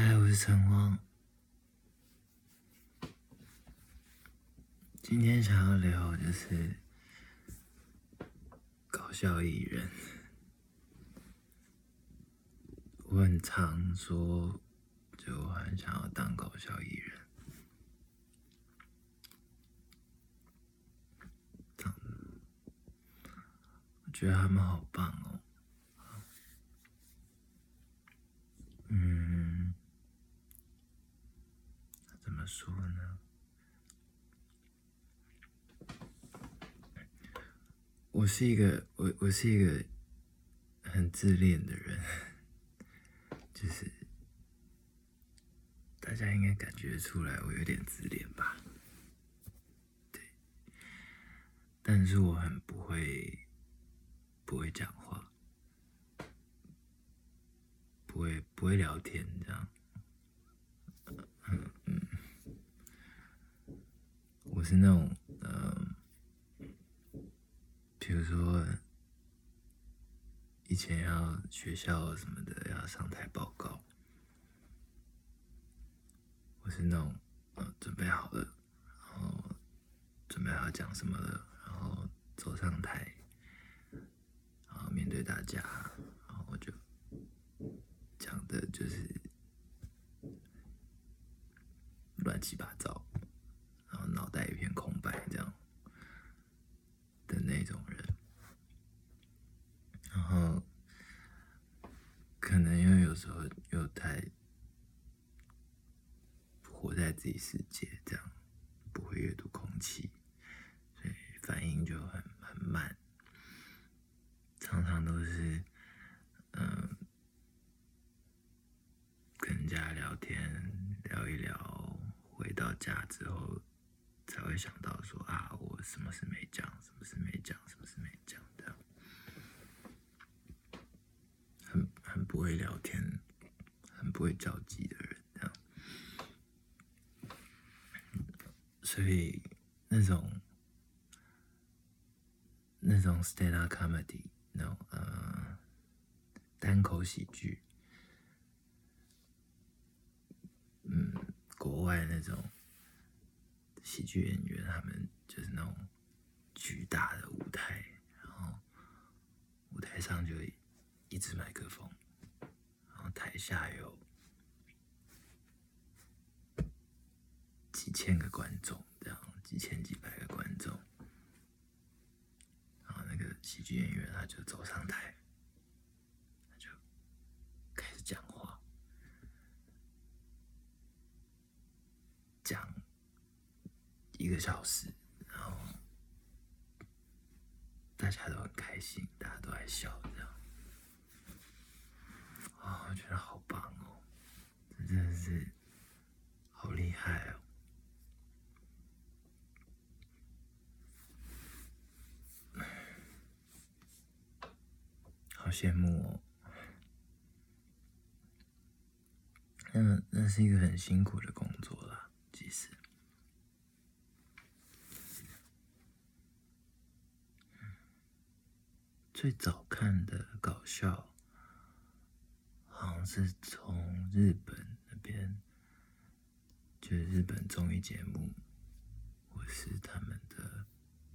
嗨，我是陈光。今天想要聊就是搞笑艺人。我很常说，就我很想要当搞笑艺人。我觉得他们好棒哦。嗯，怎么说呢？我是一个，我我是一个很自恋的人，就是大家应该感觉出来，我有点自恋吧？对，但是我很不会，不会讲话，不会不会聊天，这样，嗯嗯，我是那种，嗯。比如说，以前要学校什么的要上台报告，我是那种呃准备好了，然后准备好讲什么了，然后走上台，然后面对大家，然后我就讲的就是乱七八糟，然后脑袋一片空白这样。的那种人，然后可能因为有时候又太活在自己世界，这样不会阅读空气，所以反应就很很慢，都是嗯跟人家聊天聊一聊，回到家之后。才会想到说啊，我什么事没讲，什么事没讲，什么事没讲，这样很很不会聊天，很不会交际的人，这样。所以那种那种 stand up comedy，口喜剧，嗯，国外那种。喜剧演员他们就是那种巨大的舞台，然后舞台上就一支麦克风，然后台下有几千个观众，这样几千几百个观众，然后那个喜剧演员他就走上台，他就开始讲话，讲。一个小时，然后大家都很开心，大家都在笑，这样。啊，我觉得好棒哦，真的是好厉害哦，好羡慕哦，那那是一个很辛苦的工作啦，其实。最早看的搞笑，好像是从日本那边，就是日本综艺节目，或是他们的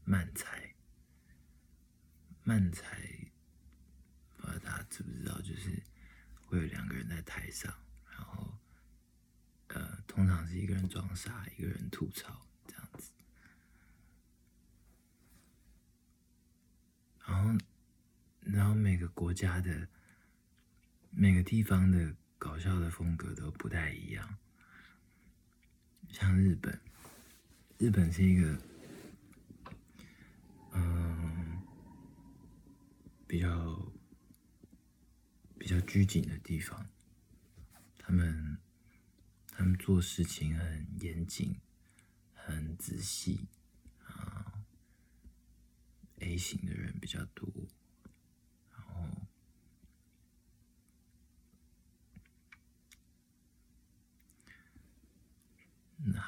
漫才。漫才，不知道大家知不知道，就是会有两个人在台上，然后，呃，通常是一个人装傻，一个人吐槽，这样子，然后。然后每个国家的每个地方的搞笑的风格都不太一样，像日本，日本是一个嗯比较比较拘谨的地方，他们他们做事情很严谨，很仔细啊，A 型的人比较多。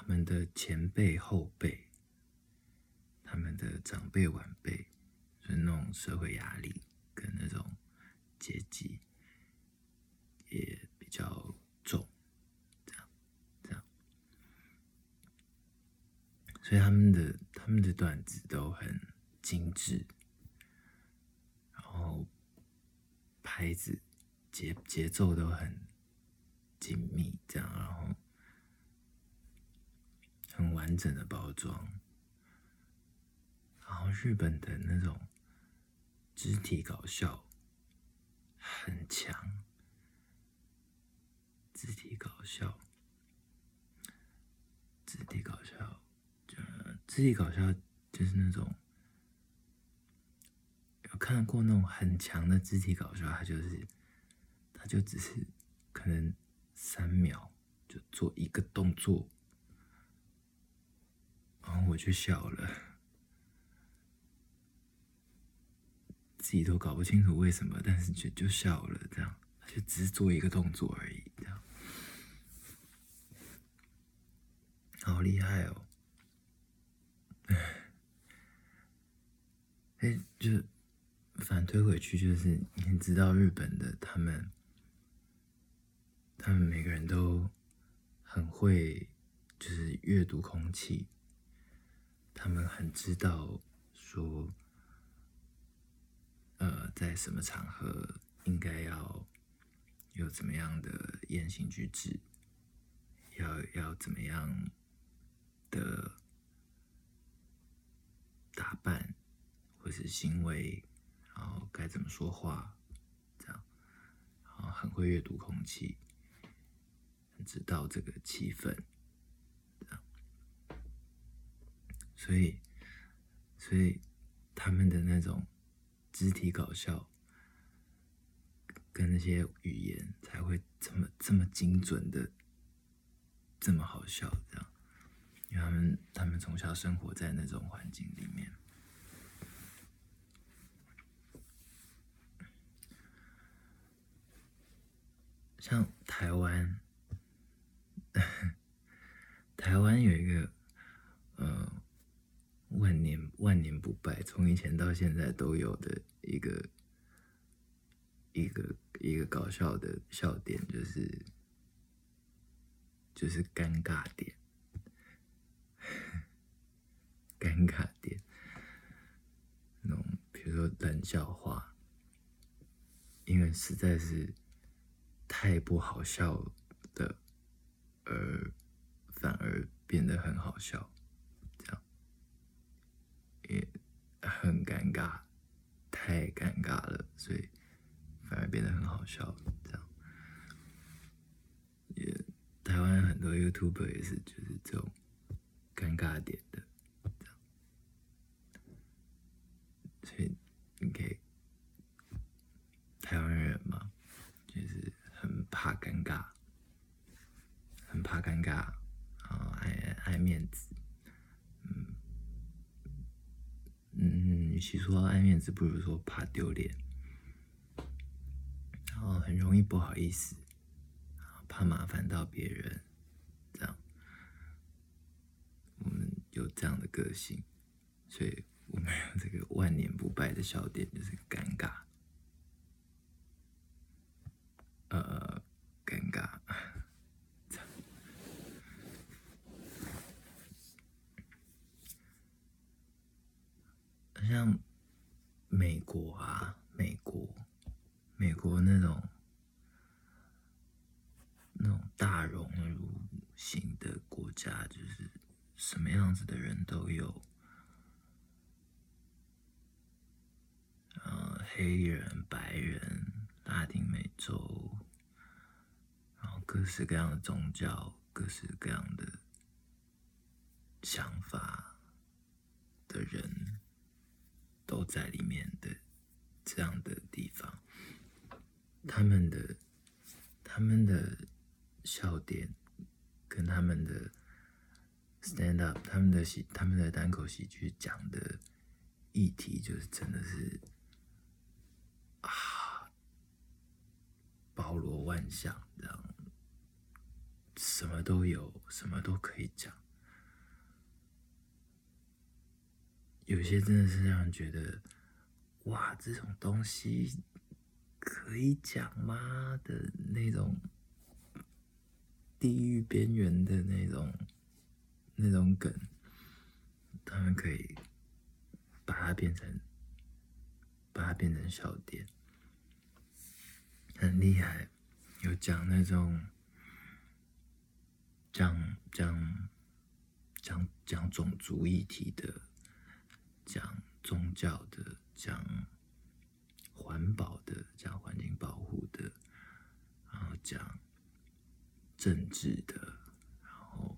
我们的前辈后辈他们的长辈晚辈就是那种社会压力跟那种阶级也比较重这样这样。所以他们的他们的段子都很精致然后拍子节节奏都很紧密这样然后很完整的包装，然后日本的那种肢体搞笑很强，肢体搞笑。肢体搞笑，就肢体搞笑就是那种有看过那种很强的肢体搞笑，他就是他就只是可能三秒就做一个动作，我就笑了，自己都搞不清楚为什么，但是就就笑了，这样就只是做一个动作而已，这样。好厉害哦！哎，就反推回去，就是你知道日本的他们，他们每个人都很会，就是阅读空气，他们很知道说，呃，在什么场合应该要有怎么样的言行举止，要要怎么样。的打扮或是行为，然后该怎么说话，这样，然后很会阅读空气，很知道这个气氛，这样，所以，所以他们的那种肢体搞笑，跟那些语言才会这么这么精准的，这么好笑，这样。因为他们他们从小生活在那种环境里面，像台湾，台湾有一个呃万年万年不败，从以前到现在都有的一个一个一个搞笑的笑点，就是就是尴尬点。尴尬点，那种比如说冷笑话，因为实在是太不好笑的，而反而变得很好笑，这样也很尴尬，太尴尬了，所以反而变得很好笑，这样也台湾很多 YouTuber 也是就是这种尴尬点的。所以，你可以台湾人嘛，就是很怕尴尬，很怕尴尬，啊，爱爱面子，嗯嗯，与其说爱面子，不如说怕丢脸，然后很容易不好意思，怕麻烦到别人，这样，我们有这样的个性，所以。我们有这个万年不败的笑点，就是尴尬，呃，尴尬。像美国啊，美国，美国那种那种大熔炉型的国家，就是什么样子的人都有。黑人、白人、拉丁美洲，然后各式各样的宗教、各式各样的想法的人，都在里面的这样的地方，他们的他们的笑点跟他们的 stand up，他们的喜他们的单口喜剧讲的议题，就是真的是。啊，包罗万象，这样什么都有，什么都可以讲。有些真的是让人觉得，哇，这种东西可以讲吗？的那种地狱边缘的那种那种梗，他们可以把它变成把它变成笑点，很厉害。有讲那种讲讲讲讲种族议题的，讲宗教的，讲环保的，讲环境保护的，然后讲政治的，然后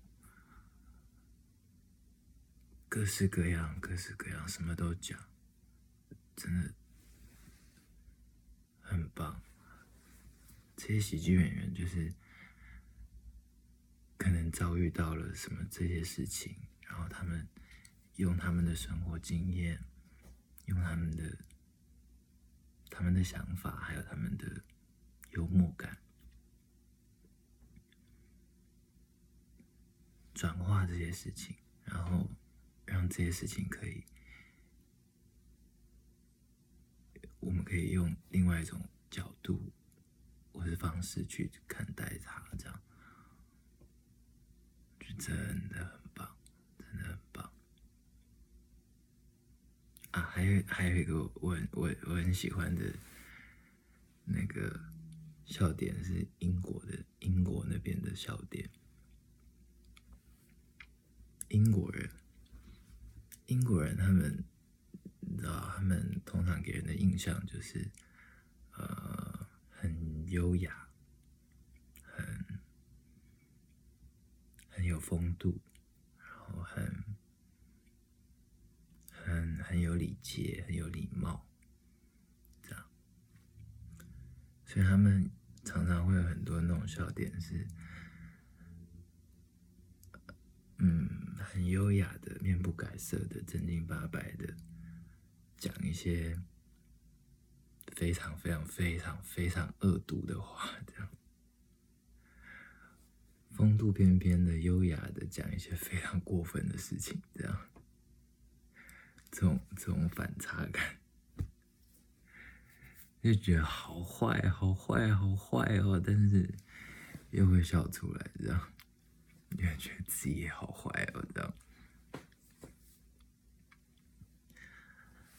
各式各样、各式各样，什么都讲，真的很棒。这些喜剧演员就是可能遭遇到了什么这些事情，然后他们用他们的生活经验，用他们的他们的想法，还有他们的幽默感，转化这些事情，然后让这些事情可以，我们可以用另外一种角度。或者方式去看待它，这样就真的很棒，真的很棒啊！还有还有一个我很我我很喜欢的那个笑点是英国的英国那边的笑点，英国人英国人他们你知道他们通常给人的印象就是呃。很优雅，很很有风度，然后很很有礼节，很有礼貌，这样。所以他们常常会有很多那种笑点，是嗯，很优雅的，面不改色的，正经八百的讲一些。非常非常非常非常恶毒的话，这样风度翩翩的、优雅的讲一些非常过分的事情，这样这种这种反差感，就觉得好坏、好坏、好坏哦，但是又会笑出来，这样又觉得自己也好坏哦，这样。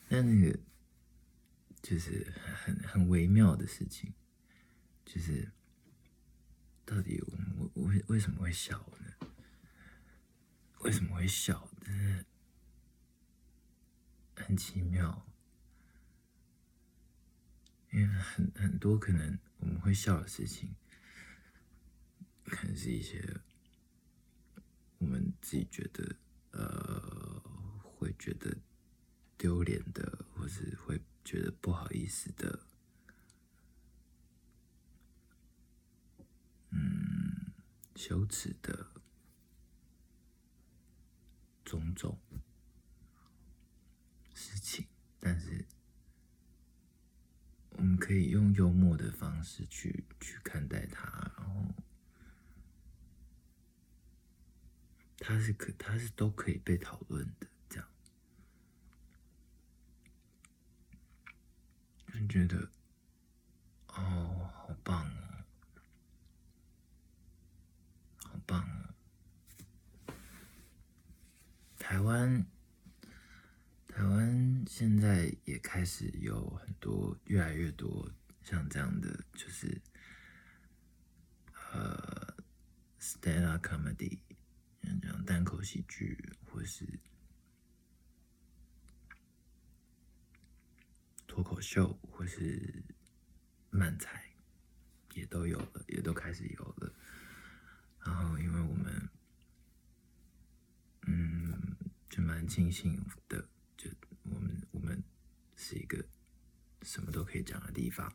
那那个。就是很很微妙的事情，就是到底我我为为什么会笑呢？为什么会笑？真的很奇妙，因为很很多可能我们会笑的事情，可能是一些我们自己觉得呃会觉得丢脸的，或是会。觉得不好意思的，嗯，羞耻的种种，但是我们可以用幽默的方式去去看待它，然后它是可，它是都可以被讨论的。这样就觉得，哦，好棒哦，好棒哦！台湾，台湾现在也开始有很多，越来越多像这样的，就是呃，stand up comedy，像这样单口喜剧，或是。脱口秀或是漫才也都有了，也都开始有了。然后，因为我们，嗯，就蛮庆幸的，是一个什么都可以讲的地方，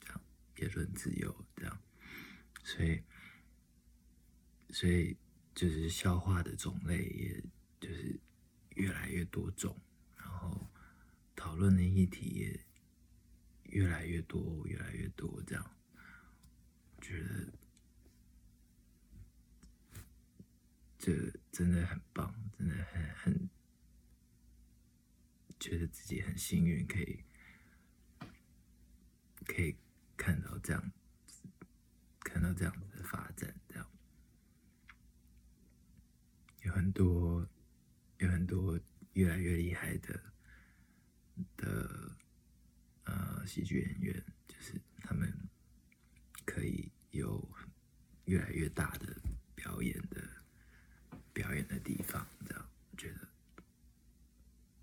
这样言论自由，这样，所以，所以就是笑话的种类，也就是越来越多种，然后。讨论的议题也越来越多，越来越多，这样觉得这真的很棒，真的很很觉得自己很幸运，可以可以看到这样子看到这样子的发展，这样。有很多有很多越来越厉害的的呃喜剧演员，就是他们可以有越来越大的表演的表演的地方，这样觉得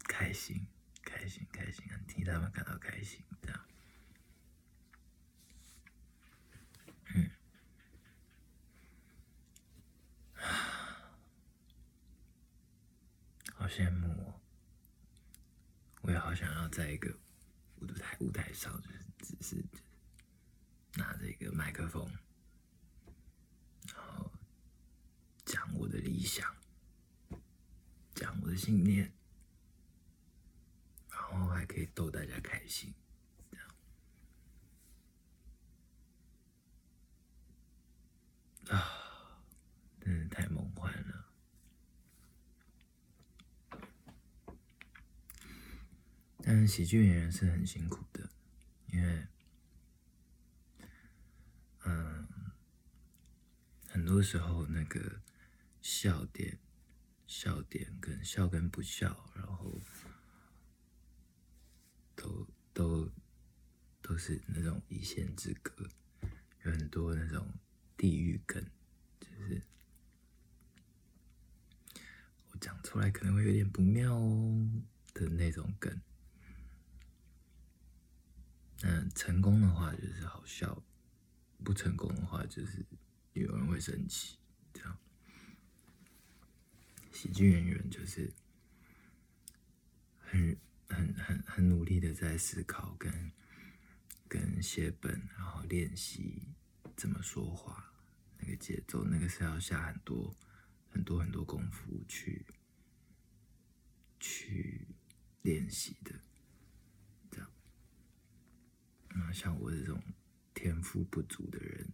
开心，他们感到开心，这样。好羡慕我，我也好想要在一个舞台舞台上，就是只是拿着一个麦克风，然后讲我的理想，讲我的信念，可以逗大家开心，啊，真是太梦幻了。但是喜剧演员是很辛苦的，因为，嗯，很多时候那个笑点、笑点跟笑跟不笑，然后都都都是那种一线之隔，有很多那种地域梗，就是我讲出来可能会有点不妙哦的那种梗。嗯，成功的话就是好笑，不成功的话就是有人会生气，这样。喜剧演员就是很很努力的在思考跟跟写本，然后练习怎么说话，那个节奏，那个是要下很多很多很多功夫去去练习的。这样那像我这种天赋不足的人，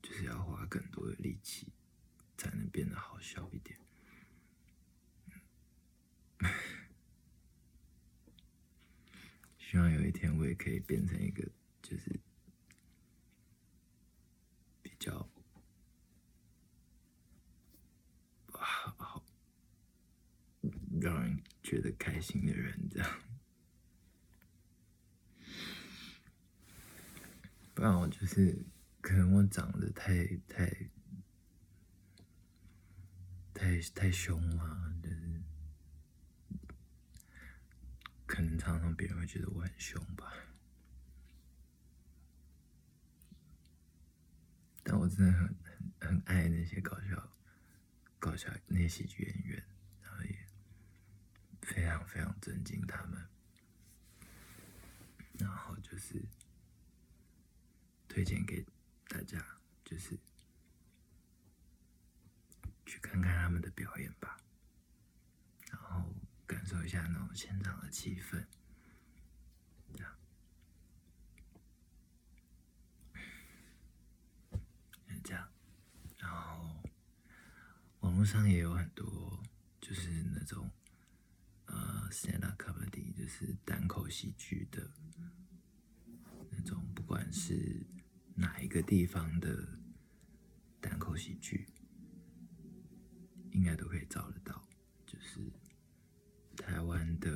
就是要花更多的力气，才能变得好笑一点。希望有一天我也可以变成一个，就是比较好好让人觉得开心的人，这样。不然我就是，可能我长得太太太太凶了，就是可能常常别人会觉得我很凶吧。但我真的很很很爱那些搞笑搞笑那些演员，然后也非常非常尊敬他们，然后就是。推荐给大家，就是去看看他们的表演吧，受一下那种现场的气氛，这样，这样，然后网络上也有很多，就是那种呃，stand up comedy，就是单口喜剧的那种，不管是。哪一个地方的单口喜剧，应该都可以找得到。就是台湾的、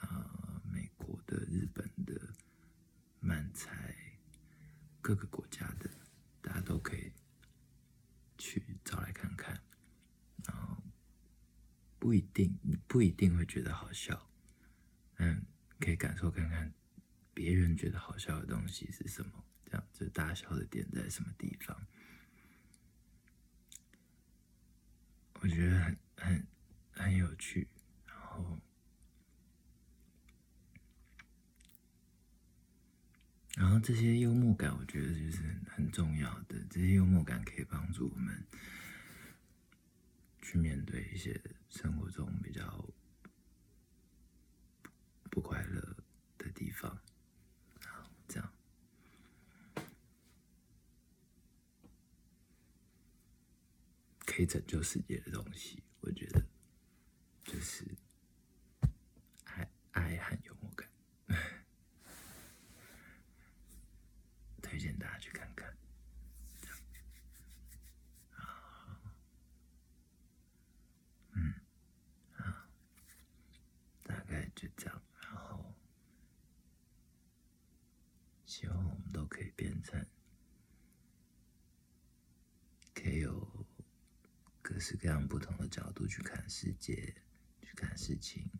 啊，美国的、日本的、漫才，各个国家的，大家都可以去找来看看。然后不一定，你不一定会觉得好笑，嗯，可以感受看看别人觉得好笑的东西是什么。这大笑的点在什么地方？我觉得很很很有趣，然后然后这些幽默感，我觉得就是很重要的。这些幽默感可以帮助我们去面对一些生活中比较不快乐的地方这样。可以拯救世界的东西，我觉得就是爱爱和幽默感，推荐大家去看看。啊，嗯，成，可以有各式各样不同的角度去看世界、去看事情。